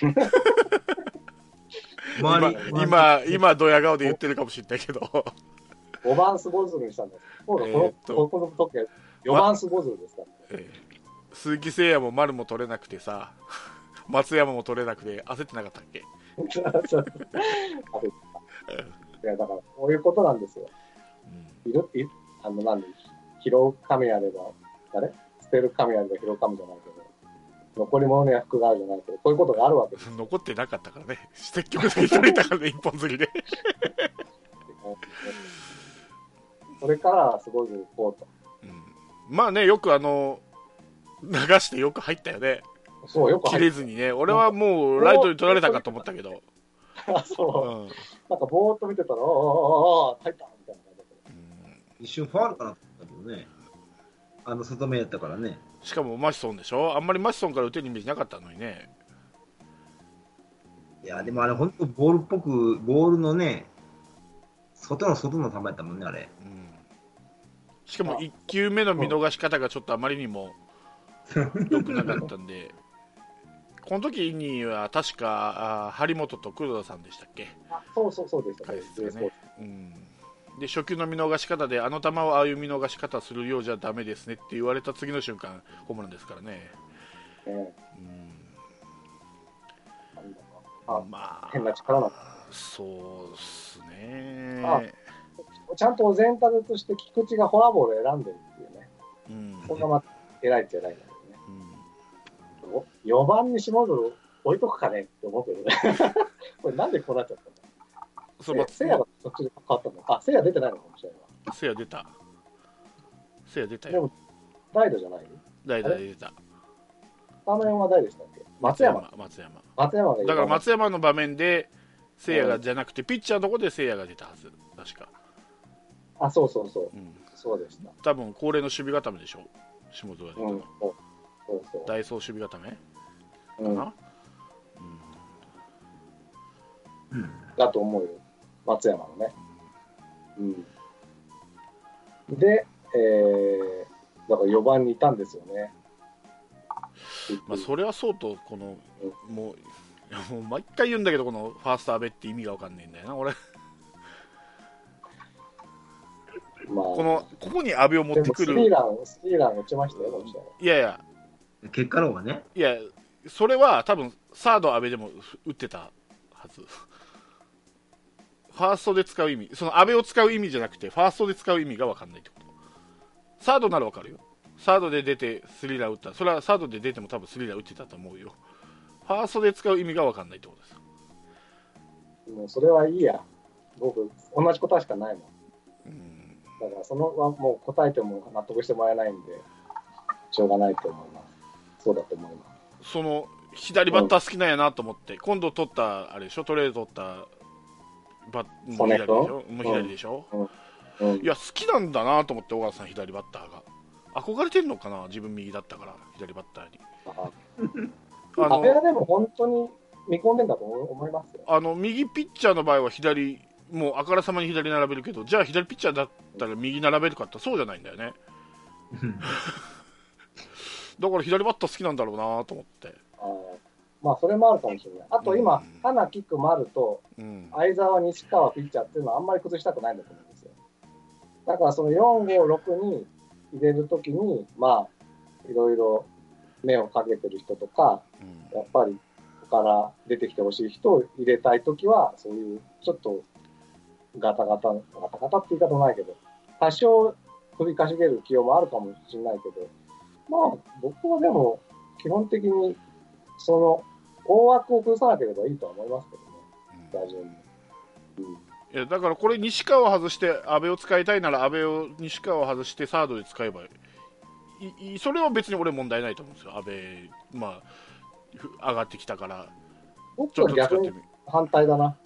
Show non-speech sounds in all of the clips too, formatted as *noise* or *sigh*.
*laughs* 今、今、今、ドヤ顔で言ってるかもしれないけど。5番スゴズルにしたんです。そうだ、このえーここの時は4番スゴズルですから。えー鈴木誠也も丸も取れなくてさ、*laughs* 松山も取れなくて焦ってなかったっけ？*laughs* いや、だから、こういうことなんですよ。いる、いあの、なんで、拾う神あれば、誰？捨てる神あれば拾う神じゃないけど、残り物には服があるじゃないけど、こういうことがあるわけです。残ってなかったからね。積極的に取れたからね、*laughs* 一本釣りで。*laughs* それから、すごいこうと。まあね、よくあの、流してよく入ったよね。そう、よく切れずにね。俺はもうライトに取られたかと思ったけど。あ *laughs* そう、うんなんかぼーっと見てたら、ああ、入ったみたいな感じだった。一瞬ファールかなと思ったけどね。あの外目やったからね。しかもマシソンでしょ？あんまりマシソンから打てるイメージなかったのにね。いや、でもあれ本当ボールっぽく、ボールのね、外の外の球やったもんね、あれ。しかも1球目の見逃し方がちょっとあまりにも良くなかったんで、*laughs* この時には確かあ張本と黒田さんでしたっけ、あそうそうそうでしたね。解説がねうん、で初球の見逃し方で、あの球をああいう見逃し方するようじゃだめですねって言われた次の瞬間、ホームランですからね。ねなんだかあまあ、変な力な。そうっすね。あちゃんとお膳立てとして菊池がフォアボールを選んでるっていうね。うんこんなま偉いっちゃ偉いんだけどね。4番に下鶴置いとくかねって思ってるね。*laughs* これなんでこうなっちゃったの？そのせいやがそっちで変わったのあ、せいや出てないのかもしれないわ。せや出た。せや出たよ。でも、代打じゃない？代打で出た。スタメンは誰でしたっけ？松山。松山。松山がだから松山の場面で、せいやがじゃなくて、ピッチャーのとこでせいやが出たはず。確か。あ、そうそうそう。そうでした。多分恒例の守備固めでしょ。下本が出たのうん、そうそうそう。ダイソー守備固め？うんかな、だと思うよ。松山のね。うん。で、えー、だから4番にいたんですよね。まあ、それはそうと、この、もう、いやもう毎回言うんだけど、このファースト阿部って意味が分かんないんだよな、俺。*laughs* まあ、この、ここに阿部を持ってくでもスリーる。ラン、スリーラン打ちましたよ、いやいや、結果の方がね。いや、それは多分、サード阿部でも打ってたはず。ファーストで使う意味、その阿部を使う意味じゃなくて、ファーストで使う意味が分かんないってこと。サードなら分かるよ。サードで出てスリーラン打った。それはサードで出ても多分スリーラン打ってたと思うよ。ファーストで使う意味が分かんないってことです。もうそれはいいや。僕、同じ答えしかないもん。だから、そのはもう答えても納得してもらえないんで、しょうがないと思います。そうだと思います。その左バッター好きなんやなと思って、今度取ったあれでしょ？トレード取ったバッ左でしょ？もう左でしょ、うん。いや好きなんだなと思って小川さん左バッターが。憧れてんのかな？自分右だったから左バッターに。あのあれはでも本当に見込んでんだと思いますよ。あの右ピッチャーの場合は左もうあからさまに左並べるけどじゃあ左ピッチャーだったら右並べるかってそうじゃないんだよね。*laughs* だから左バッター好きなんだろうなと思ってまあ、それもあるかもしれない。あと今、花キック丸とうん相沢、西川ピッチャーっていうのはあんまり崩したくないんだと思うんですよ。だからその4、5、6に入れるときに、まあ、いろいろ目をかけてる人とか、やっぱりここから出てきてほしい人を入れたいときは、そういうちょっとガタガタ、ガタガタって言い方ないけど、多少首かしげる起用もあるかもしれないけど、まあ、僕はでも、基本的に、その、大枠を崩さなければいいとは思いますけどね、打順に。いやだからこれ西川を外して阿部を使いたいなら阿部を西川を外してサードで使えばいいいそれは別に俺問題ないと思うんですよ阿部まあふ上がってきたから僕ちょっと使は逆に反対だな。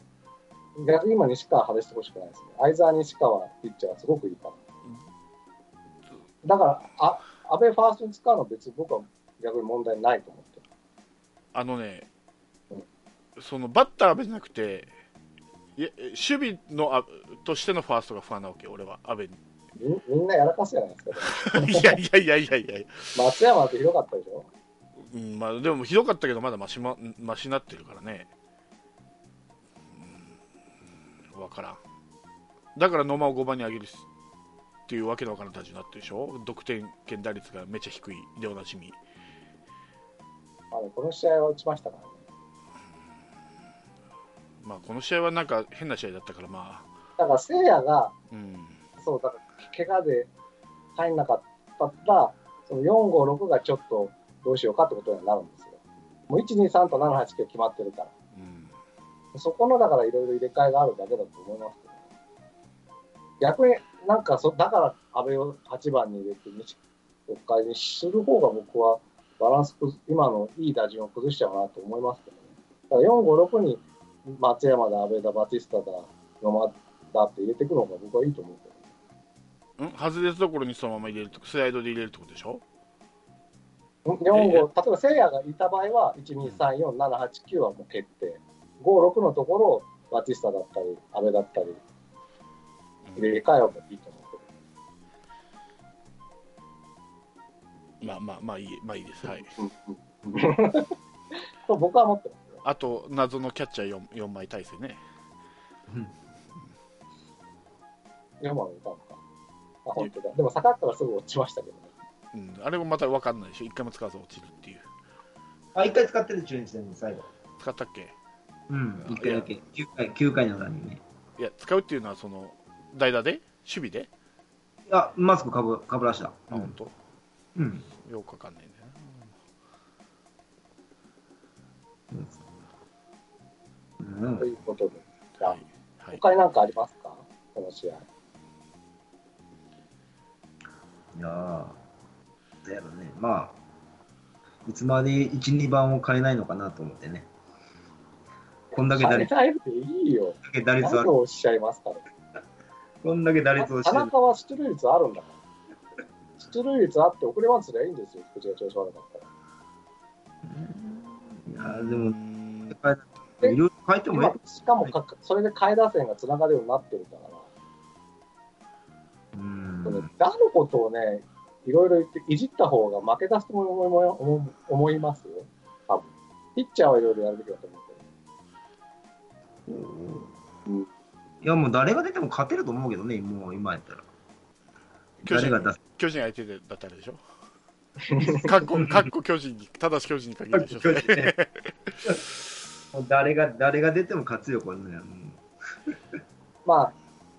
逆に今、西川外してほしくないですね。相沢西川ピッチャーはすごくいいから。だから、あ安倍ファーストに使うのは別に僕は逆に問題ないと思ってる。あのねそのバッター阿部じゃなくていや守備のあとしてのファーストが不安なわけ俺は阿部に。みみんなやらかすじゃないですか。*laughs* いやいやいやいやいや。松山ってひどかったでしょ？うんまあ、でもひどかったけどまだマシ,、ま、マシになってるからね。うん分からん。だから野間を5番に上げるっていうわけのわからん立ちになってるでしょ？得点圏打率がめっちゃ低い。でおなじみ。まあね、この試合は打ちましたからね。まあこの試合はなんか変な試合だったからまあだから、せいやが、うんそう、だから、怪我で入んなかったら、その4、5、6がちょっとどうしようかってことになるんですよ。もう1、2、3と7、8、9決まってるから。うんそこの、だからいろいろ入れ替えがあるだけだと思いますけど、逆になんかそ、だから安倍を8番に入れて、西国会にする方が僕はバランス今のいい打順を崩しちゃうなと思いますけどね。だから4、5、6に松山だ、安倍だ、バティスタだ、野間だって入れていくのが僕はいいと思うけど。ん？外れたところにそのまま入れるとスライドで入れるってことでしょ？4、5、例えばせいやがいた場合は、1、2、3、4、7、8、9はもう決定。5、6のところをバティスタだったり、安倍だったり、入れ替えればいいと思うけど。まあまあまあいいまあいいですはい *laughs* と僕は思ってますよ。あと謎のキャッチャー 4, 4枚体制ね4番いたのか。あ、本当だ。でも下がったらすぐ落ちましたけどね。うん、あれもまた分かんないでしょ、一回も使わず落ちるっていう。あ、一回使ってる中日戦で最後。使ったっけ？うん、一回だけ。9回、9回の裏にね。いや、使うっていうのは、その、代打で？守備で、あ、マスクかぶかぶらした。あ、本当？うん。よくわかんないんだようんということで、じゃな。あはい。はい、他に何かありますか？この試合。いやー、だよね。まあ、いつまで1、2番を変えないのかなと思ってね。こんだけ打率、変えないでいいよ。け打率おっしゃいますか？ね。こんだけ打率をしてる。田中は出塁率あるんだから。出塁率あって送りバントすりゃいいんですよ、口が調子悪かったら。いやーでも、うんいろいろ変えてもいい。今、しかもかそれで下位打線がつながるようになってるから、うん。その打のことをね、いろいろ言って、いじった方が負け出すと思い思い思います？よ、多分。ピッチャーはいろいろやるべきだと思うけど。うん。いや、もう誰が出ても勝てると思うけどね、もう今やったら。巨人。誰が出す？巨人相手でだったらでしょ？*laughs* かっこ、かっこ巨人に、ただし巨人に限るでしょ。誰が、誰が出ても勝つよ、これね。まあ、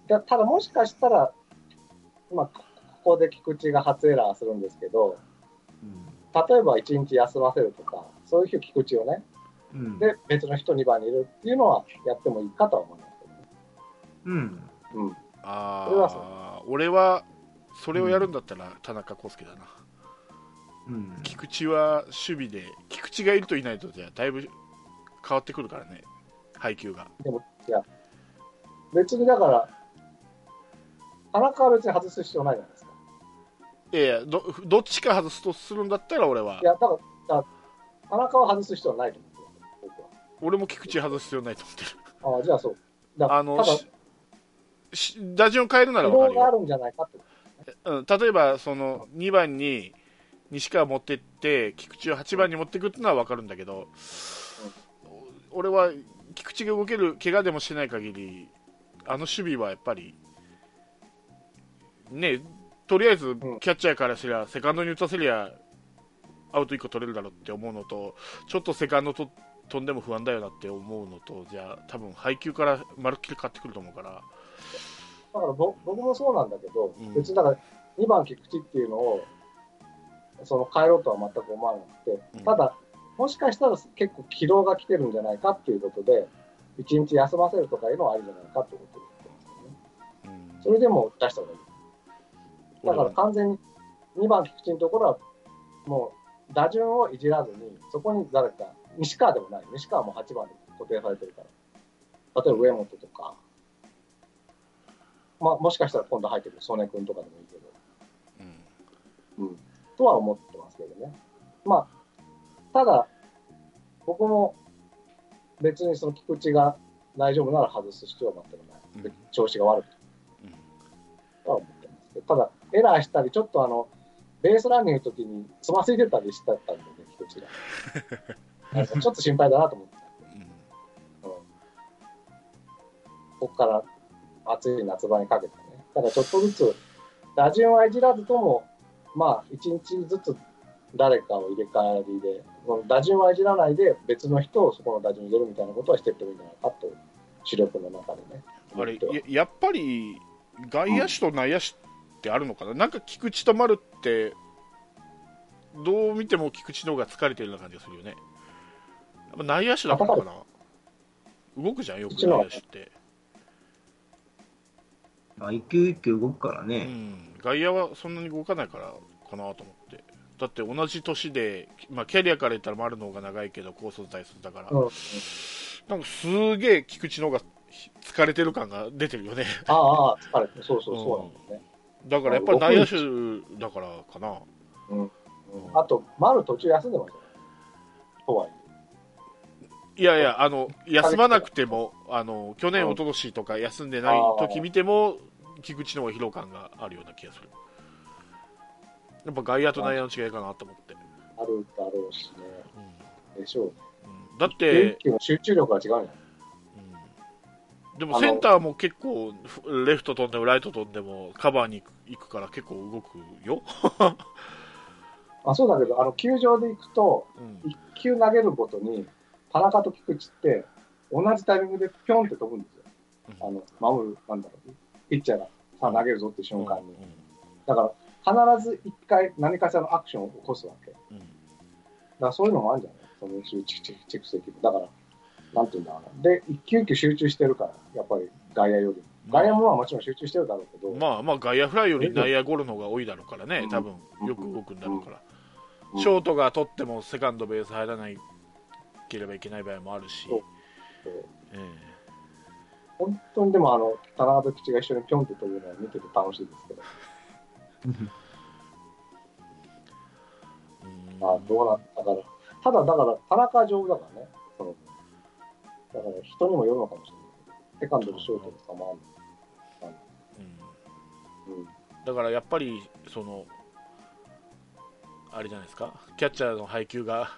だただもしかしたら、まあ、ここで菊池が初エラーするんですけど、うん例えば1日休ませるとか、そういう日菊池をね、うん。で、別の人2番にいるっていうのはやってもいいかとは思いますけどね。うん。うん。ああ、俺は、それをやるんだったら田中康介だな。うん。菊池は守備で、菊池がいるといないとじゃだいぶ変わってくるからね、配球が。でも、いや、別にだから、田中は別に外す必要ないじゃないですか。いやいやど、どっちか外すとするんだったら俺はいや、だから、田中は外す必要はないと思うんですよ、僕は。俺も菊池外す必要ないと思ってる。ああ、じゃあそう。だあのしし打順を変えるなら疲分かるよ、労があるんじゃないかって。うん、例えばその2番に西川持ってって菊池を8番に持っていくっていうのは分かるんだけど、俺は菊池が動ける怪我でもしてない限りあの守備はやっぱりねとりあえずキャッチャーからすりゃセカンドに打たせりゃアウト1個取れるだろうって思うのとちょっとセカンドと飛んでも不安だよなって思うのとじゃあ多分配球からまるっきり変わってくると思うから。だからぼ僕もそうなんだけど、うん。別にだから2番菊池っていうのをその変えろとは全く思わなくて、うん。ただ、もしかしたら結構疲労が来てるんじゃないかっていうことで、1日休ませるとかいうのはありじゃないかってことを言ってますよね。うん。それでも出した方がいい。だから完全に2番菊池のところは、もう打順をいじらずに、そこに誰か、西川でもない、西川も8番で固定されてるから、例えば上本とか、まあ、もしかしたら今度入ってくる曽根君とかでもいいけど、うん。うん、とは思ってますけどね。まあ、ただ、僕も別にその菊池が大丈夫なら外す必要は全くない。うん調子が悪くてうんとは思ってますけど、ただ、エラーしたり、ちょっとあの、ベースランニングの時につまずいてたりしてたんでね、菊池が。*laughs* ちょっと心配だなと思って。うんうん。ここから暑い夏場にかけてね。だからちょっとずつ、打順はいじらずとも、まあ、一日ずつ誰かを入れ替わりで、この打順はいじらないで別の人をそこの打順に入れるみたいなことはしていってもいいんじゃないかと、主力の中でね。あれややっぱり外野手と内野手ってあるのかな、なんか菊池と丸ってどう見ても菊池の方が疲れてるような感じがするよね。やっぱ内野手だからかな？動くじゃんよく内野手って、まあ、一球一球動くからうね。ん、外野はそんなに動かないからかなと思ってだって同じ年で、まあ、キャリアから言ったら丸の方が長いけど高卒大卒だから、うん。なんかすげえ菊池の方が疲れてる感が出てるよねああ、疲れて、そうそうそうなんだよね。だからやっぱり内野手だからかなうん。あと、丸途中休んでましたよ。とはいえ。いやいや、あの休まなくても、あの去年、うん一昨年とか休んでない時見ても、菊池の方が疲労感があるような気がする。やっぱ外野と内野の違いかなと思って。あるだろうしね。うんでしょうね。うんだっ一て、集中力が違うじゃん。うんでもセンターも結構、レフト飛んでもライト飛んでもカバーに行くから結構動くよ。*laughs* あそうだけど、あの球場で行くと、うん一球投げるごとに、田中と菊池って、同じタイミングでぴょんって飛ぶんですよ。あの守る、なんだろう、ピッチャーがさあ投げるぞって瞬間に。だから、必ず一回何かしらのアクションを起こすわけ。だうん。うんからそういうのもあるんじゃない。その集中蓄積。だから、なんていうんだろうな。で、一球一球集中してるから、やっぱり外野より。も。外野もまあもちろん集中してるだろうけど、まあまあ外野フライより内野ゴロの方が多いだろうからね、うん。多分よく動くんだろうから、うん。ショートが取ってもセカンドベース入らないければいけない場合もあるし、え本当にでもあの、田中と菊池が一緒にぴょんって飛ぶのは見てて楽しいですけど、えうん。あどうなったから、ただだから、田中上手だからね、そのだから人にもよるのかもしれない。セカンドとショートとかも。あるうん。うん。だからやっぱりそのあれじゃないですか。キャッチャーの配球が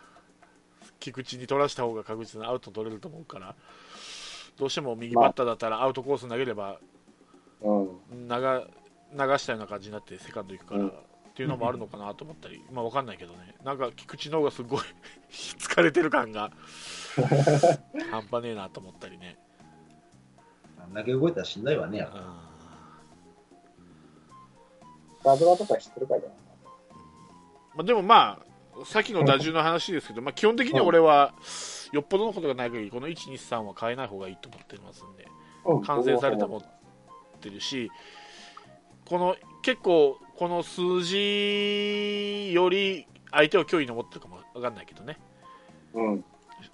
菊池に取らした方が確実にアウト取れると思うから。どうしても右バッターだったらアウトコース投げればうん。流流したような感じになってセカンド行くから、うん。っていうのもあるのかなと思ったり、まあわかんないけどね。なんか菊池の方がすごい *laughs* 疲れてる感が *laughs* 半端ねえなと思ったりね、あんだけ動いたらしんどいわね。うん。ダブラとか知ってるかじゃない？まあ、でもまあさっきの打順の話ですけど、まあ、基本的には俺はよっぽどのことがない限りこの123は変えない方がいいと思ってますんでうん。完成されたもんってるしこの結構この数字より相手を脅威に思ってるかもわかんないけどねうん。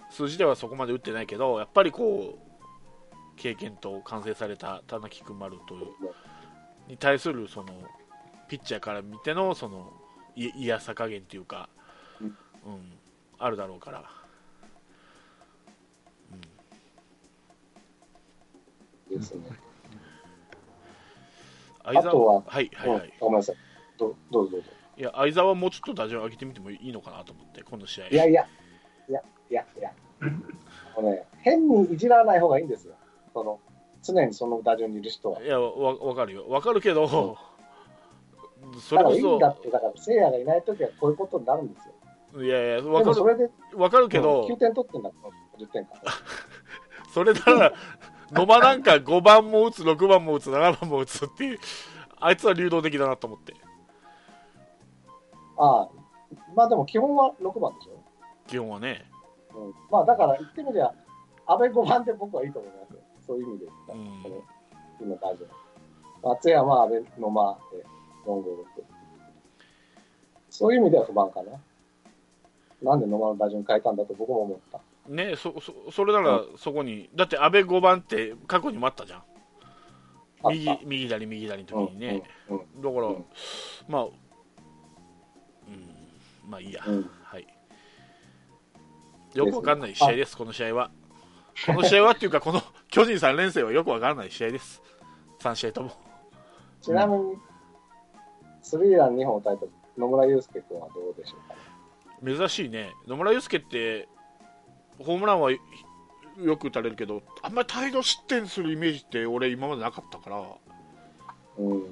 数字ではそこまで打ってないけどやっぱりこう経験と完成された田中君丸とに対するそのピッチャーから見てのそのい嫌さ加減っていうか、ううんんあるだろうから、ですね。あとははいはいはい、うんごめんなさい。どどうぞどうぞ。いや相沢はもうちょっと打順上げてみてもいいのかなと思ってこの試合いやいや、いや、いや、いや。あのね、変にいじらない方がいいんですよ。その、常にその打順にいる人は。いやわわかるよわかるけど、そだからいいれこそんだって、だから、聖夜がいないときはこういうことになるんですよ。いやいやでわかるもそれで、わかるけど、9点取ってんだ、10点か。*laughs* それなら、野間なんか5番も打つ、6番も打つ、7番も打つっていう、あいつは流動的だなと思って、ああ、まあでも基本は6番でしょ。基本はね。うん、まあだから言ってみりゃ、安倍5番で僕はいいと思いますよ。そういう意味で言ったら、うん今大丈夫。松山、安倍、野間で4、5、6。そういう意味では不満かな。なんで野間の打順変えたんだと僕も思った。ねそそそれならそこに、だって安倍5番って過去にもあったじゃん、右右左、右左の時にね、だから、うん。まあ、うん、まあいいや、うん。はい。よくわかんない試合です、この試合は。この試合はっていうか、この巨人3連戦はよくわからない試合です、3試合とも。ちなみに、スリーラン2本打たれた野村祐介君はどうでしょうか、珍しいね。野村祐介ってホームランはよく打たれるけどあんまり大量失点するイメージって俺今までなかったからうん。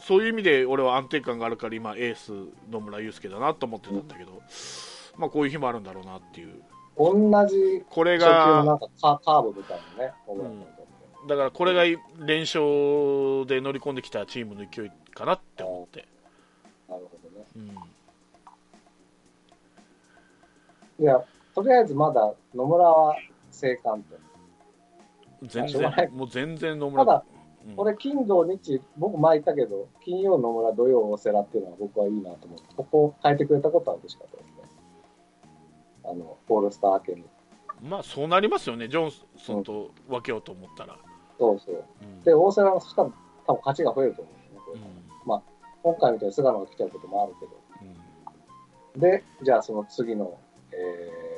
そういう意味で俺は安定感があるから今エース野村祐介だなと思ってたんだけど、まあこういう日もあるんだろうなっていう。同じこれがんかカカーブみたいなね、ホームランだからこれが連勝で乗り込んできたチームの勢いかなって思って、なるほどね。うん、いや、とりあえずまだ野村は生還と。全然もう全然野村ただ、うんこれ金土日、僕前言ったけど、金曜野村、土曜大瀬良っていうのは僕はいいなと思って、ここを変えてくれたことは嬉しかったですね。あの、オールスター明けに。まあそうなりますよねジョンソンと分けようと思ったら、そうそう。うんで、大瀬良のそしたら多分勝ちが増えると思うんですね。これうん今回みたいに菅野が来ちゃうこともあるけど。うんで、じゃあその次の、えー、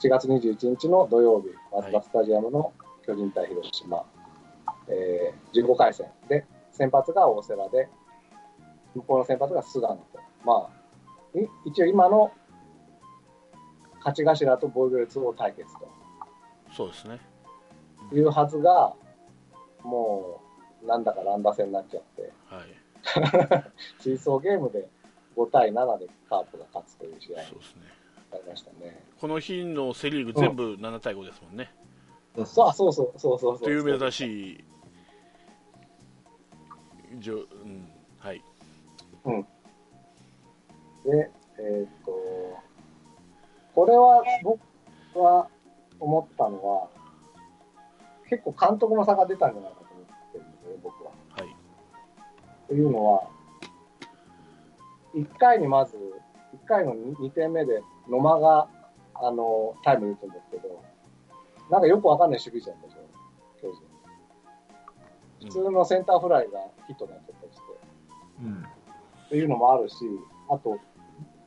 7月21日の土曜日、マツダスタジアムの巨人対広島、えー、15回戦で、先発が大瀬良で、向こうの先発が菅野と。まあ、い一応今の勝ち頭と防御率を対決そうですね。というはずが、もう、なんだか乱打戦になっちゃって、はい。*laughs* シーソーゲームで5対7でカープが勝つという試合。にそうですねなりましたね。この日のセ・リーグ全部7対5ですもんね、そうそう、あそうそう、そうそうそう。という珍しいじょ、うん、はいで、えーっと、これは僕は思ったのは、結構監督の差が出たんじゃないかと思ってるんですよね、僕は。はいというのは、1回にまず、1回の 2, 点目で野間があのタイム打つんですけど、なんかよくわかんない守備者だったでしょ、巨人。普通のセンターフライがヒットになっちゃったりして。うん。っていうのもあるし、あと、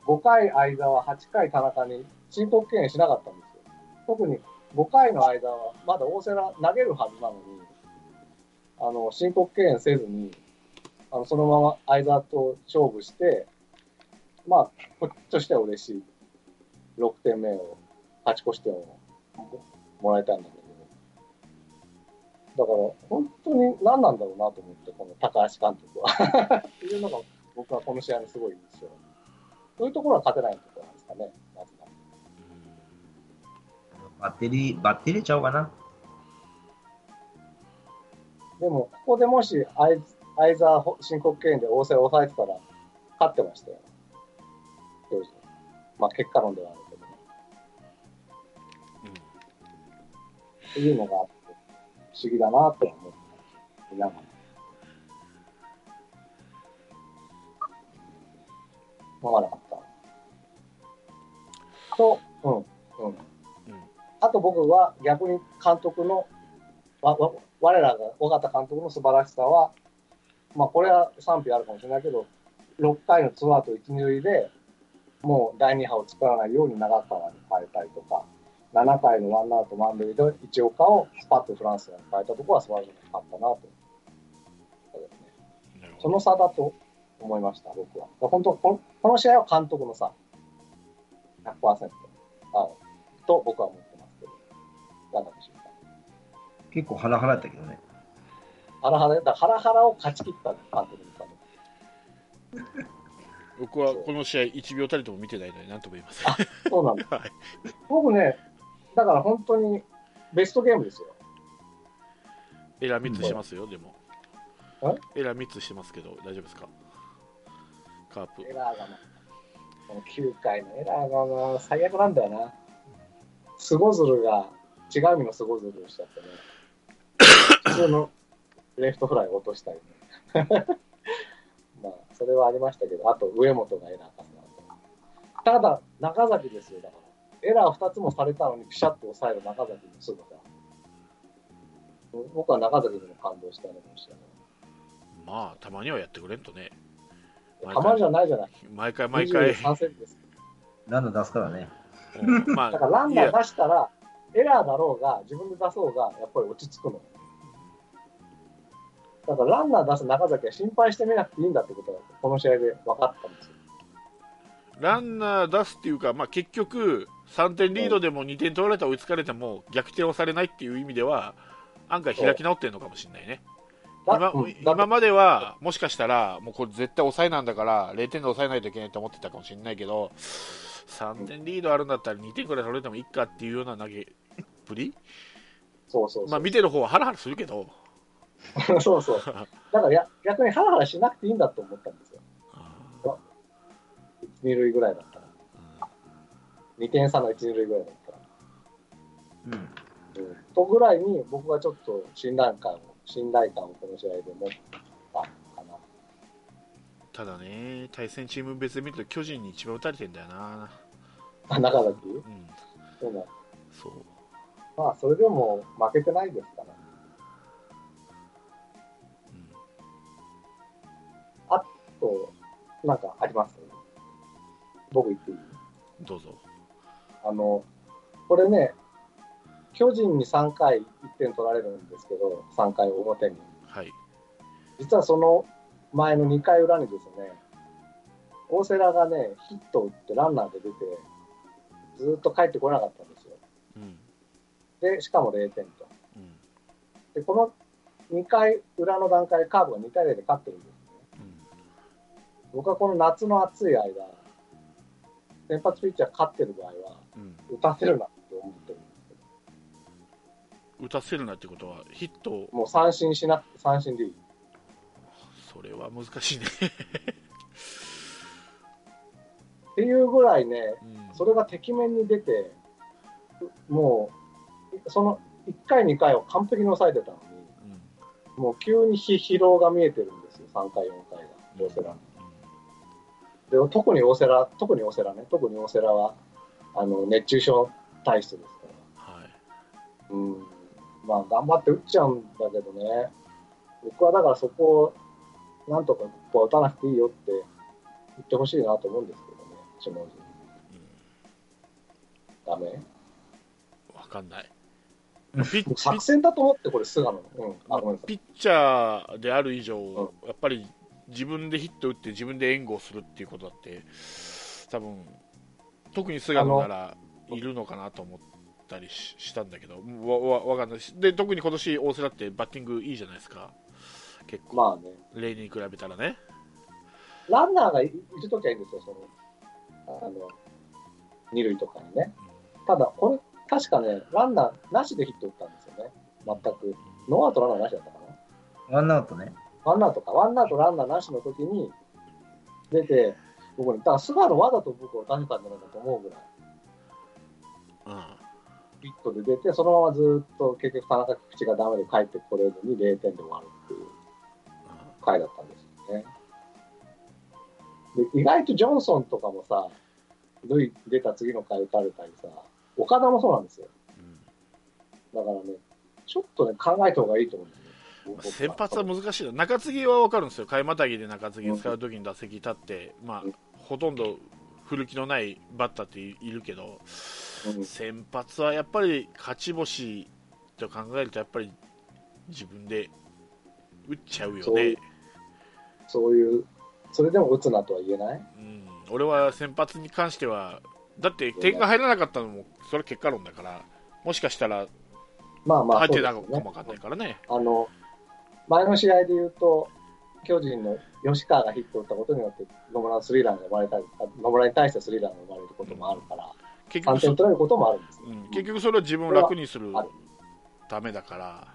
5回間は8回田中に申告敬遠しなかったんですよ。特に5回の間はまだ大瀬良投げるはずなのに、あの、申告敬遠せずに、あの、そのまま間と勝負して、まあ、こっちとしては嬉しい。6点目を勝ち越してもももらいたいんだけど。だから、本当に何なんだろうなと思って、この高橋監督は。*laughs* っていうのが僕はこの試合のすごい印象。そういうところは勝てないところなんですかね、まずは。バッテリー、バッテリーちゃうかな。でも、ここでもし相相沢申告敬遠で大瀬を抑えてたら、勝ってましたよ。まあ、結果論ではあるっていうのがあって、不思議だなとは思って見ながら。飲まなかった。と、うん、うん。あと僕は逆に監督の、わわ我らが尾形監督の素晴らしさは、まあこれは賛否あるかもしれないけど、6回のツーアウト1、2塁で、もう第2波を作らないように長川に変えたりとか、7回のワンアウト満塁で一岡をスパッとフランスが変えたところは素晴らしかったなと。その差だと思いました、僕は。本当この、この試合は監督の差。100%。あと僕は思ってますけど。いかがでしょうか。結構ハラハラやったけどね。ハラハラ、だハラハラを勝ち切った監督の差で僕はこの試合1秒たりとも見てないので何とも言いませんそうなんだ。*laughs* はい僕ね、だから本当にベストゲームですよ。エラー3つしてますよ、でもえ？エラー3つしてますけど大丈夫ですか？カープエラーがな。この9回のエラーがな、最悪なんだよな。スゴズルが、違う意味のスゴズルをしちゃってね。普通のレフトフライを落としたりね。*laughs* まあ、それはありましたけど、あと上本がエラーかなと。ただ、中崎ですよ、だから。エラー2つもされたのに、ピシャッと抑える中崎の姿。僕は中崎にも感動したのかもしれない。まあたまにはやってくれんとねたまにじゃないじゃない。毎回毎回、23センチです。ランナー出すからね。うんま *laughs* だからランナー出したら、エラーだろうが、自分で出そうが、やっぱり落ち着くの。だからランナー出す中崎は心配してみなくていいんだってことが、この試合で分かったんですよ。ランナー出すっていうか、まあ、結局、3点リードでも2点取られた追いつかれても逆転をされないっていう意味では、案外開き直ってるのかもしれないね。今うん今までは、もしかしたら、もうこれ絶対抑えなんだから、0点で抑えないといけないと思ってたかもしれないけど、3点リードあるんだったら2点くらい取れてもいいかっていうような投げっぷり、そうそう。まあ、見てる方はハラハラするけど、*laughs* そうそう。だからや逆にハラハラしなくていいんだと思ったんですよ。1、2塁ぐらいだったら。2点差の1、2塁ぐらいだったら。うん。うん。とぐらいに僕はちょっと信頼感を、信頼感をこの試合で持ったかな。ただね、対戦チーム別で見ると巨人に一番打たれてん。だよな。あ中崎うん、そうなん。そう。まあ、それでも負けてないですから。うん。あと、なん。かあります僕言っていいどうぞ。あの、これね、巨人に3回1点取られるんですけど、3回表に。はい。実はその前の2回裏にですね、大瀬良がね、ヒットを打ってランナーで出て、ずっと帰ってこなかったんですよ。うん。で、しかも0点と。うん。で、この2回裏の段階でカーブが2対0で勝ってるんですね。僕はこの夏の暑い間、先発ピッチャー勝ってる場合は、うん。打たせるなって思ってるんですけうん。打たせるなってことは、ヒットを、ど、もう三振しなくて三振でいい。それは難しいね。っていうぐらいね、うん。それがてきめんに出て、もう、その1回、2回を完璧に抑えてたのうんに、もう急に疲疲労が見えてるんですよ、3回、4回が、大瀬良に。で特に大瀬良、特に大瀬良ね、特に大瀬良はあの熱中症体質ですから、はい。うん、まあ頑張って打っちゃうんだけどね、僕はだからそこをなんとかここは打たなくていいよって言ってほしいなと思うんですけどね、下地。ダメ？わかんない。うんピッピッ作戦だと思って、これ、菅野の。うん。ピッチャーである以上、やっぱり自分でヒット打って自分で援護するっていうことだって多分特に菅野ならいるのかなと思ったりししたんだけどわわわかんないしで特に今年大瀬良ってバッティングいいじゃないですか結構、まあね、例年に比べたらねランナーがいいるときはいいんですよ、その、あの、二塁とかにね。ただ、これ、確かね、ランナーなしでヒット打ったんですよね。全く。ノーアウトランナーなしだったかな。ワンアウトね。ワンアウトか、ワンアウトランナーなしの時に出て、僕に、だから菅野わざと僕を打たせたんじゃないかと思うぐらい、うんヒットで出て、そのままずっと結局田中菊池がダメで帰ってこれずに0点で終わるっていう回だったんですよね。で意外とジョンソンとかもさ、ルイ出た次の回打たれたりさ、岡田もそうなんですよ。うんだからね、ちょっとね、考えた方がいいと思うんです先発は難しいな。中継ぎは分かるんですよ。買いまたぎで中継ぎ使う時に打席立って、まあうん、ほとんど振る気のないバッターっているけどうん先発はやっぱり勝ち星と考えるとやっぱり自分で打っちゃうよね。そういうそれでも打つなとは言えない？うん、俺は先発に関してはだって点が入らなかったのもそれ結果論だからもしかしたらまあまあ、入ってたかもわかんないからね。あの、前の試合で言うと、巨人の吉川がヒットを打ったことによって、野村のスリーランが生まれた野村に対してスリーランが生まれることもあるから、3結局取れることもあるんですよ。うん、結局それは自分を楽にするためだから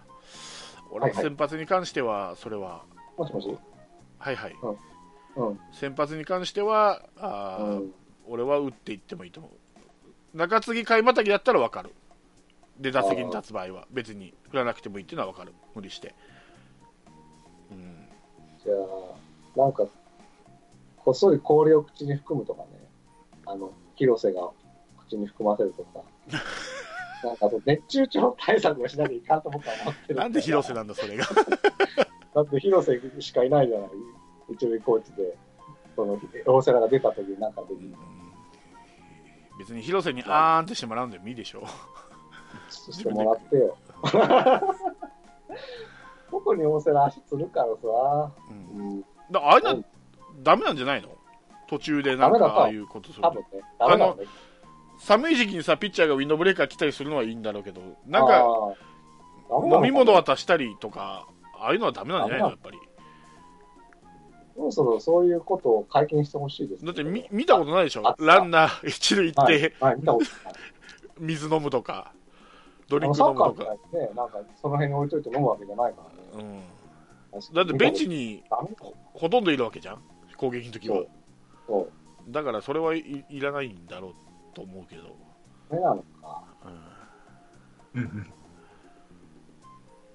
俺ははい先発に関してはそれはもしもし？はいはい。うん。先発に関してはあー、うん。俺は打っていってもいいと思う。中継ぎ買いまたぎだったら分かる。で打席に立つ場合は別に振らなくてもいいっていうのは分かる。無理して、うん、じゃあ、なんか、こっそり氷を口に含むとかね、あの、広瀬が口に含ませるとか、*laughs* なんかそう熱中症対策をしなきゃいかんと僕は思ってる。なんで広瀬なんだそれが？*laughs* だって広瀬しかいないじゃない、一塁コーチで、その大瀬良が出た時になんかできる。別に広瀬にあーんってしてもらうんでもいいでしょ *laughs* してもらってよ。特に大瀬良足つるからさ、う、うん、うん、だあれなダメなんじゃないの？途中でなんかああいうことする多分ね、ダメだろうね。寒い時期にさピッチャーがウィンドブレーカー来たりするのはいいんだろうけどなんあか飲み物渡したりとかああいうのはダメなんじゃないの？やっぱり。そろそろそういうことを解禁してほしいです、だってみ見たことないでしょ？あランナー一塁行っはいて、はい、見たことない。*laughs* 水飲むとかドリンあのサック飲むとか。カーみたいにね、なんかその辺に置いといて飲むわけじゃないから。ね。うん。だってベンチにほほとんどいるわけじゃん？攻撃の時は。だからそれはいいらないんだろうと思うけど、ダメなのか。うん。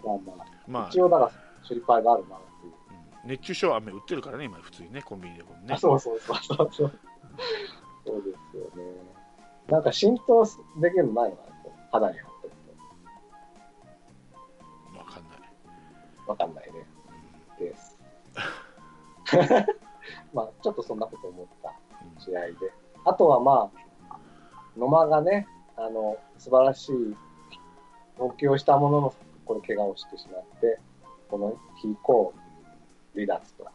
まあまあ、まあ。一応だから心配があるなっていう。うん。熱中症飴売ってるからね今普通にねコンビニでもね。あそうそうそうそうそう。そうですよね。なんか浸透できるのないな、肌に貼わかんないね。です。*laughs* まあ、ちょっとそんなこと思ったうん試合で。あとはまあ、野間がね、あの、素晴らしい投球をしたものの、これ怪我をしてしまって、この日以降、離脱と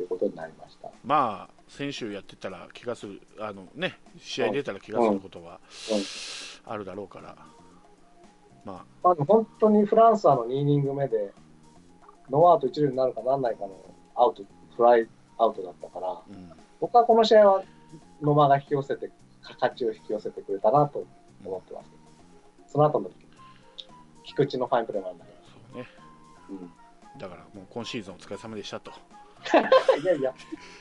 いうことになりました。まあ選手やってたら気がするあのね試合出たら気がすることはうんあるだろうから、ままあ、本当にフランスはの2イニング目で、ノーアウト1塁になるかならないかのアウト、フライアウトだったから、あ、うん僕はこの試合は野間が引き寄せて、勝ちを引き寄せてくれたなと思ってます。その後の菊池のファインプレーもあるんだけそうねど、うんだからもう今シーズンお疲れ様でしたと *laughs* いやいや、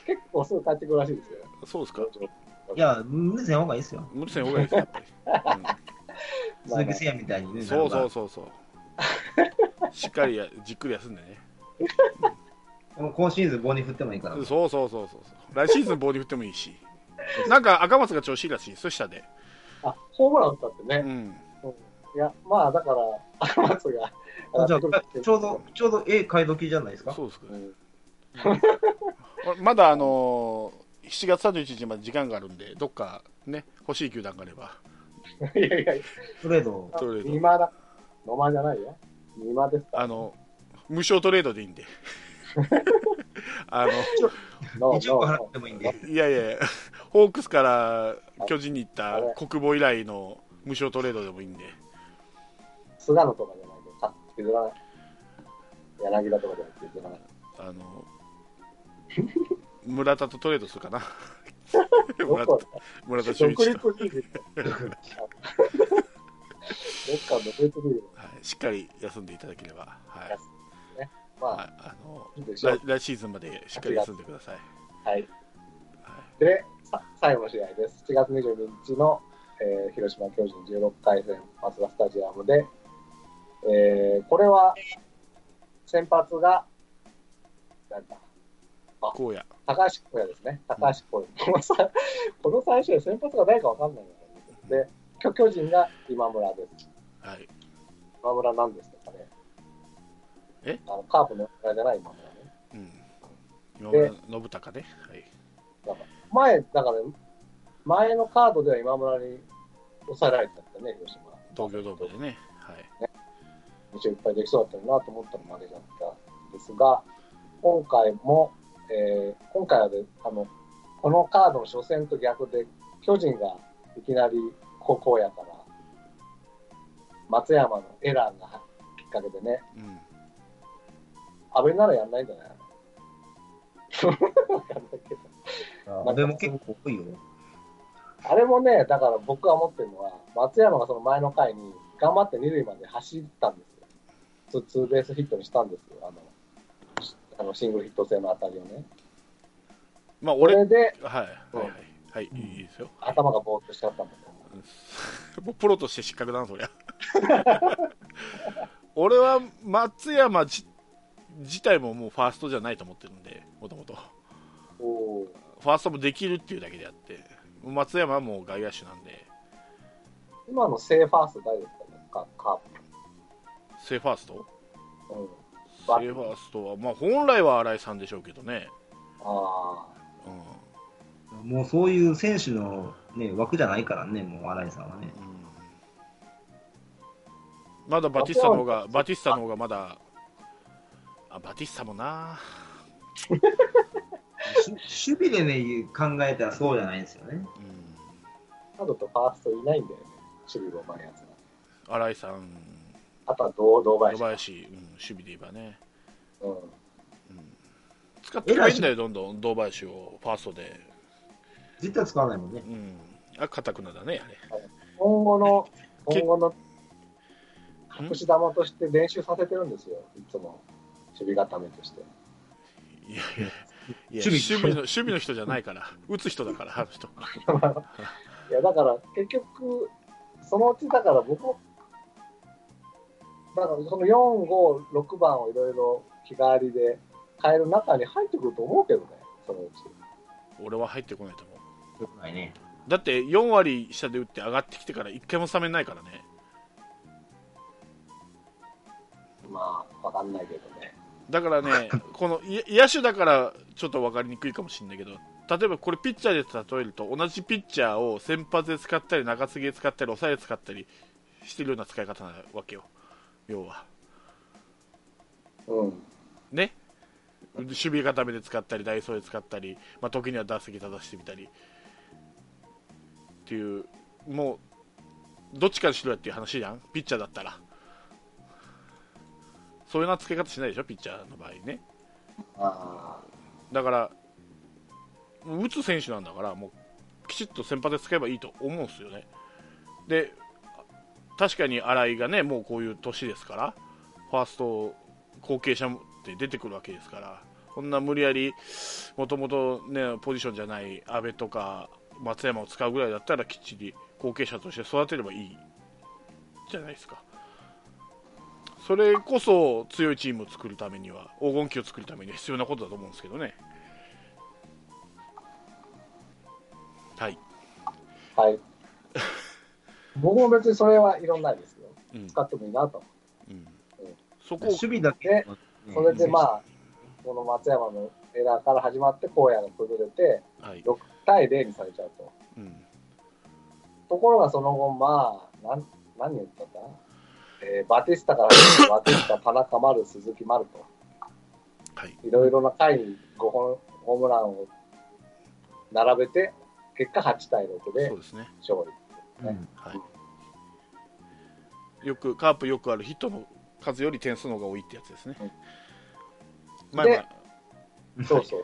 結構すぐ帰ってくるらしいですよ。そうですか？いや、無理せん方がいいですよ。無理せん方がいいですよやっぱり、うん鈴木誠也みたいにね。そうそうそうそう。しっかりやじっくり休んでね。もう今シーズン棒に振ってもいいから。そうそうそうそうそう。来シーズン棒に振ってもいいし。なんか赤松が調子いいらしい。そしたで。あ、ホームラン打ったってね。うん。いや、まあだから、*laughs* 赤松があじゃちょうど、ちょうど絵買い時じゃないですか？そうですかう。ん *laughs* まだあのー、7月31日まで時間があるんで、どっかね、欲しい球団があれば。*laughs* いやいやいや、トレード。トレード今だ。野間じゃないよ。今ですか？あの、無償トレードでいいんで。*laughs* あの、ノー1億ノー払ってもいいんで。いやいやホークスから巨人に行った国母以来の無償トレードでもいいんで。菅野とかじゃないと、か譲らない。柳田とかじゃなくて譲らない。あの、*laughs* 村田とトレードするかな？ど *laughs* 村田こ村田一どっかの独立リーグはい、しっかり休んでいただければ、はいまあ、はいあの来来シーズンまでしっかり休んでください。はい。はで、さ最後の試合です。7月22日の、えー広島巨人16回戦、マツダスタジアムで、えーこれは、先発が、なんだ、い、荒野、高橋光也ですね。高橋光也。このさこの最初で先発が誰かわかんないんだよね。で、巨巨人が今村です。はい、今村なんですかね。え？あのカープのあれじゃない今村ね。うん、今村信孝ね、はい、だから前、だから、前のカードでは今村に抑えられてたんだね、広島。東京ドームでね、はい、2勝いっぱいできそうだったなと思ったら負けちゃったんですが、今回も、えー今回はであのこのカードの初戦と逆で、巨人がいきなり高校やから、松山のエラーがきっかけでね、うん、阿部ならやんないんじゃない？*laughs* わかんないけど。あでも結構多いよ。あれもね、だから僕が思ってるのは、松山がその前の回に頑張って二塁まで走ったんですよ。ツツーベースヒットにしたんですよ。あの、しあのシングルヒット性の当たりをね。まあ、俺、ではい、はい、はい、いいですよ。頭がぼーっとしちゃったんだと思う。*laughs* もうプロとして失格だな、そりゃ。*laughs* 俺は松山じ自体ももうファーストじゃないと思ってるんで、もともと。ファーストもできるっていうだけであって、松山はもう外野手なんで、今のセーファースト誰ですか？ねカカーセーファースト？プ。うん。セーファーストは、まあ本来は新井さんでしょうけどね。あうんもうそういう選手の、ね、枠じゃないからね、もう新井さんはね。うんまだバティスタの方が、バティスタの方がまだ、あ、バティスタもな、守 *laughs* し守備でね、考えたらそうじゃないんですよね。うんサードとファーストいないんだよね。守備がうまいやつが。新井さん、あとは堂堂小林。林、うん、守備で言えばね、うん。使ってないんだよ、どんどん堂林をファーストで、絶対使わないもんね。うん、あ硬くなだね、あれ。今後の、け今後の隠し玉として練習させてるんですよ。いつも。守備固めとして。いやいや、いや守備守備の守備の人じゃないから、打つ人だから、あの人。*laughs* いや、だから、結局、そのうちだから僕も、だからその4、5、6番をいろいろ日替わりで変える中に入ってくると思うけどね、そのうち。俺は入ってこないと思う。よくないね。だって4割下で打って上がってきてから1回もスタメンないからね。まあ、わかんないけどね。だからね、*laughs* このい野手だからちょっと分かりにくいかもしれないけど、例えばこれピッチャーで例えると、同じピッチャーを先発で使ったり、中継ぎで使ったり、抑えで使ったりしてるような使い方なわけよ、要は。うん。ね？守備固めで使ったり、ダイソーで使ったり、まあ、時には打席立たせてみたり。っていう、もう、どっちかにしろやっていう話じゃん、ピッチャーだったら。そういうな使い方しないでしょ、ピッチャーの場合ね。あだから、打つ選手なんだから、もうきちっと先発で使えばいいと思うんですよね。で、確かに新井がね、もうこういう年ですから、ファースト後継者って出てくるわけですから、こんな無理やり、もともとね、ポジションじゃない阿部とか松山を使うぐらいだったら、きっちり後継者として育てればいいじゃないですか。それこそ強いチームを作るためには、黄金期を作るためには必要なことだと思うんですけどね。はい。あ。はい。*laughs* 僕も別にそれはいろんないですよ。うん使ってもいいなと思うん、そこを守備だけで。それでまあ、あ、この松山のエラーから始まって、荒野が崩れて、はい、6対0にされちゃうと。うん、ところがその後、まあ、なん何言ったんだ？えーバティスタからバティスタ、田中丸、鈴木丸と、はい、いろいろな回に5本ホームランを並べて、結果8対6でそうですね。勝利。うんはい。よくカープよくあるヒットの数より点数の方が多いってやつですねうん。まあまあ、そうそう。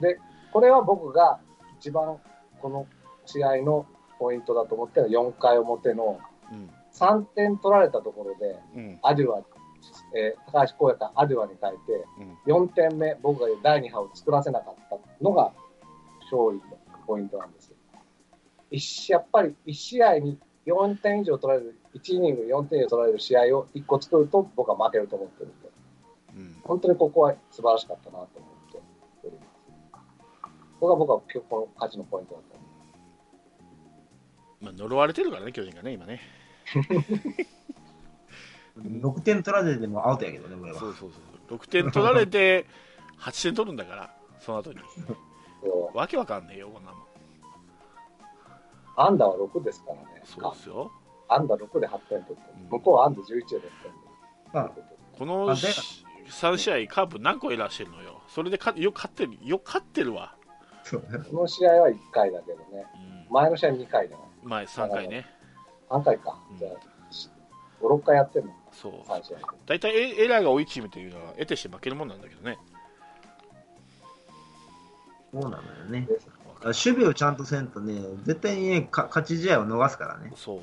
で、これは僕が一番この試合のポイントだと思ってるのは4回表のうん、3点取られたところで、うん、アデュア、えー高橋光也からアデュアに変えて、うん、4点目、僕が第2波を作らせなかったのが勝利のポイントなんですよ。一試やっぱり1試合に4点以上取られる、1イニング4点以上取られる試合を1個作ると僕は負けると思ってるんで、うん、本当にここは素晴らしかったなと思っております。これが僕は今日この勝ちのポイントだと思まあ呪われてるからね、巨人がね、今ね。*laughs* 6点取られてもアウトやけどね、これは。そうそうそう。6点取られて、8点取るんだから、その後に。わけわかんねえよ、こんなもん。アンダーは6ですからね。そうですよ。アンダー6で8点取ってうん、向こうはアンダー11で6点まあ、このあで3試合、カープ何個エラーしてるのよ。それでかよく勝ってる、よく勝ってるわ。そうね。この試合は1回だけどね。うん、前の試合2回だな。前3回ね。3回かうん。じゃあ、5、6回やってんのそう。3試合で。大体エエラーが多いチームというのは、得てして負けるもんなんだけどね。そうなのよね。守備をちゃんとせんとね、絶対にね、か勝ち試合を逃すからね。そう。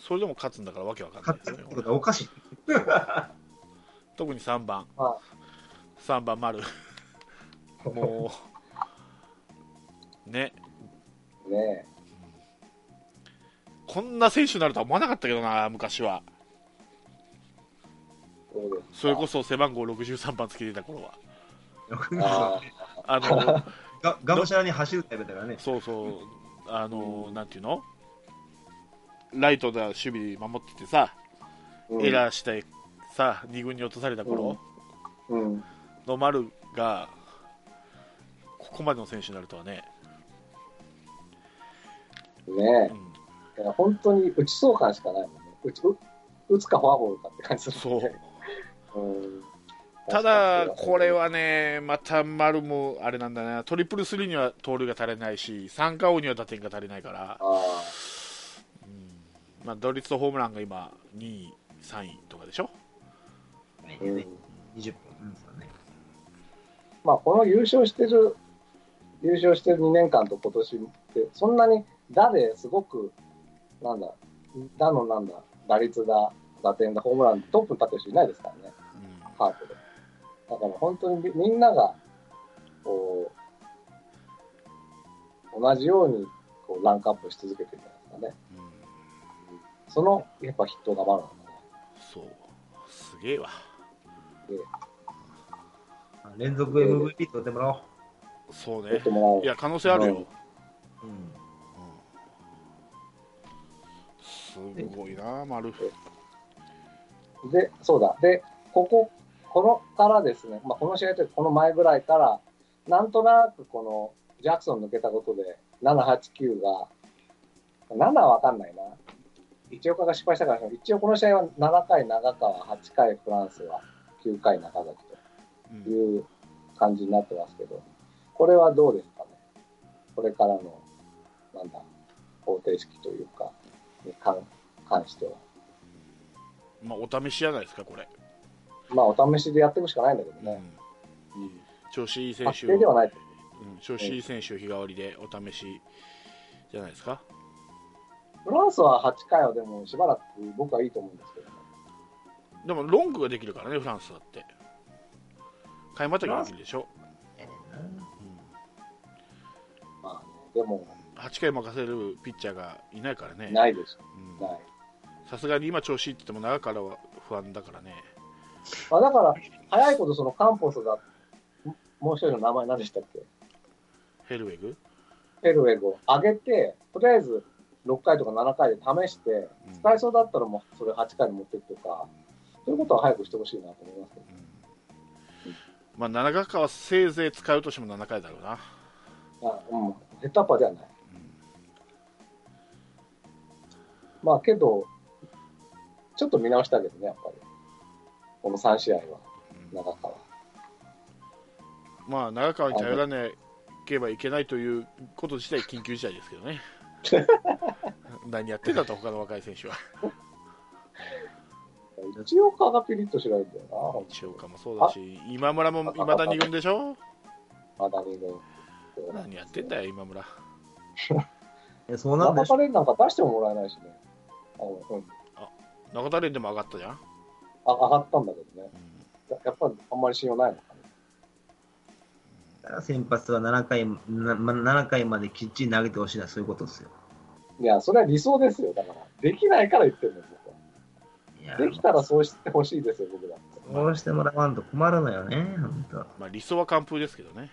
それでも勝つんだからわけわかんない勝ですよねつってことはおかしい。*laughs* 特に3番、まあ、3番丸。*laughs* もう、ね、ねこんな選手になるとは思わなかったけどな、昔は。それこそ背番号63番つけてた頃は。*laughs* ああの、*laughs* ががむしゃらに走るタイプだからね。そうそう、あの、なんていうの？ライトで守備守っててさ、ーうん。エラーしてさ、2軍に落とされた頃うん。の丸が、ここまでの選手になるとはね、ねうん、え。いや本当に打ちそう感しかないもんね。打ち打打つかフォアボールかって感じするそもんねう、うん。ただ、これはね、また丸もあれなんだな、トリプルスリーには盗塁が足りないし、三冠王には打点が足りないから、あまあ、打率とホームランが今、2位、3位とかでしょ？うんね20本。まあ、この優勝してる、優勝してる2年間と今年って、そんなに打ですごく、なんだ、打のなんだ、打率だ、打点だ、ホームラン、トップに立ってる人いないですからね、うんカープで。だから本当にみみんなが、こう、同じようにこうランクアップし続けてるんじゃないですかね。うんその、やっぱヒットがまるのかね。そう、すげえわ。あ連続 MVP 取ってもらおう。そうねいや、可能性あるよ。うん。すごいな、丸。で、そうだ。で、ここ、このからですね、まあ、この試合というかこの前ぐらいから、なんとなくこの、ジャクソン抜けたことで、7、8、9が、7はわかんないな。一岡が失敗したから、一応この試合は7回長川、8回フランスは、9回中崎という感じになってますけど、これはどうですかね。これからの、なんだ、方程式というか、に関関しては。まあ、お試しじゃないですか、これ。まあ、お試しでやっていくしかないんだけどうんね。調子いい選確手定ではない。うん、調子いい選手を日替わりでお試しじゃないですか？フランスは8回はでもしばらく僕はいいと思うんですけどね。でも、ロングができるからね、フランスだって。買いまたぎできるでしょ？まあね、でも、8回任せるピッチャーがいないからね。ないです。さすがに今調子いいって言っても長からは不安だからね。まあ、だから、早いことそのカンポスが、ももう一人の名前何でしたっけ？ヘルウェグ、ペルウェグを上げて、とりあえず6回とか7回で試して、うん使えそうだったらもうそれ8回に持っていくとか、そういうことは早くしてほしいなと思いますけど。うんまあ、長川はせいぜい使うとしても7回だろうな。あうん、ヘッドアッパーではない。まあけど、ちょっと見直したけどね、やっぱり。この3試合は、うん長川。まあ、長川に頼らなければいけないということ自体、緊急事態ですけどね。*laughs* 何やってんだと、他の若い選手は。一岡がピリッとしないんだよな、本一岡もそうだし、今村もいまだ2軍でしょ？当マダニの。何やってんだよ、今村。*laughs* えそうなんでしょ？中田蓮なんか出してももらえないしね。あのうん、中田蓮でも上がったじゃん？あ上がったんだけどね。うんややっぱりあんまり信用ないのかね。だから先発は7回なま7回まできっちり投げてほしいのはそういうことですよ。いや、それは理想ですよ。だから、できないから言ってるんです僕いやは。できたらそうしてほしいですよ、僕だって。そうしてもらわんと困るのよね、本当。まあ、理想は完封ですけどね。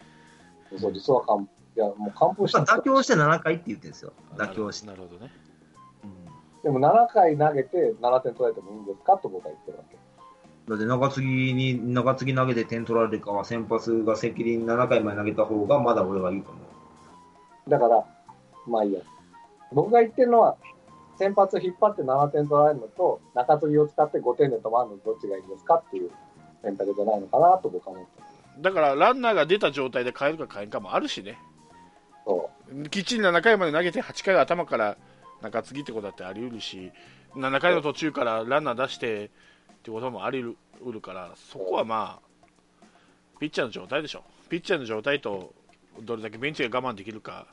そう、理想は完いや、もう完封して妥協して7回って言ってるんですよ。妥協して。なるほどね。でも7回投げて7点取られてもいいんですかと僕は言ってるわけ。だって中継ぎに、中継ぎ投げて点取られるかは先発が責任7回まで投げた方がまだ俺はいいと思う。だから、まあいいや。僕が言ってるのは、先発引っ張って7点取られるのと、中継ぎを使って5点で止まるのどっちがいいんですかっていう選択じゃないのかなと僕は思ってる。だから、ランナーが出た状態で変えるか変えんかもあるしね。そきっちり7回まで投げて8回頭から中継ぎってことだってあり得るし7回の途中からランナー出してってこともあり得るからそこはまあピッチャーの状態でしょ。ピッチャーの状態とどれだけベンチが我慢できるか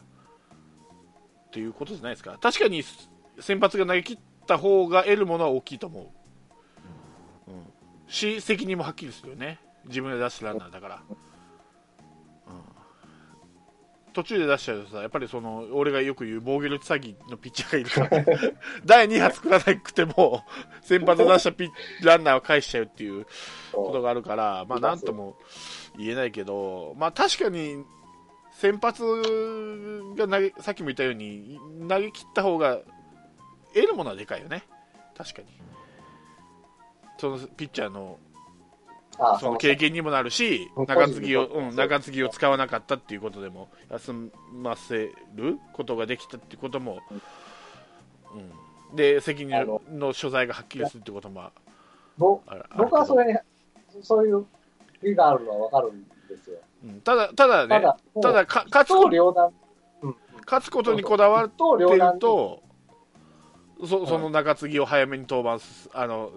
っていうことじゃないですか。確かに先発が投げ切った方が得るものは大きいと思う、うん、し責任もはっきりするよね。自分で出したランナーだから、途中で出しちゃうとさ、やっぱりその俺がよく言う防御力詐欺のピッチャーがいるから、*laughs* 第2発作らなくても、先発出したピッランナーを返しちゃうっていう。ことがあるから、まあなんとも言えないけど、まあ確かに先発が投げ、さっきも言ったように、投げ切った方が得るものはでかいよね、確かに。そのピッチャーのあその経験にもなるし、中継ぎを、そう。うん、中継ぎを使わなかったっていうことでも、休ませることができたってことも、うん、で、責任あのの所在がはっきりするってことも僕はそれに、そういうりがあるのはわかるんですよ。うん。ただ、ただね、ただ、か勝つ一刀両断。うん。うん勝つことにこだわってると、そその中継ぎを早めに登板す、あの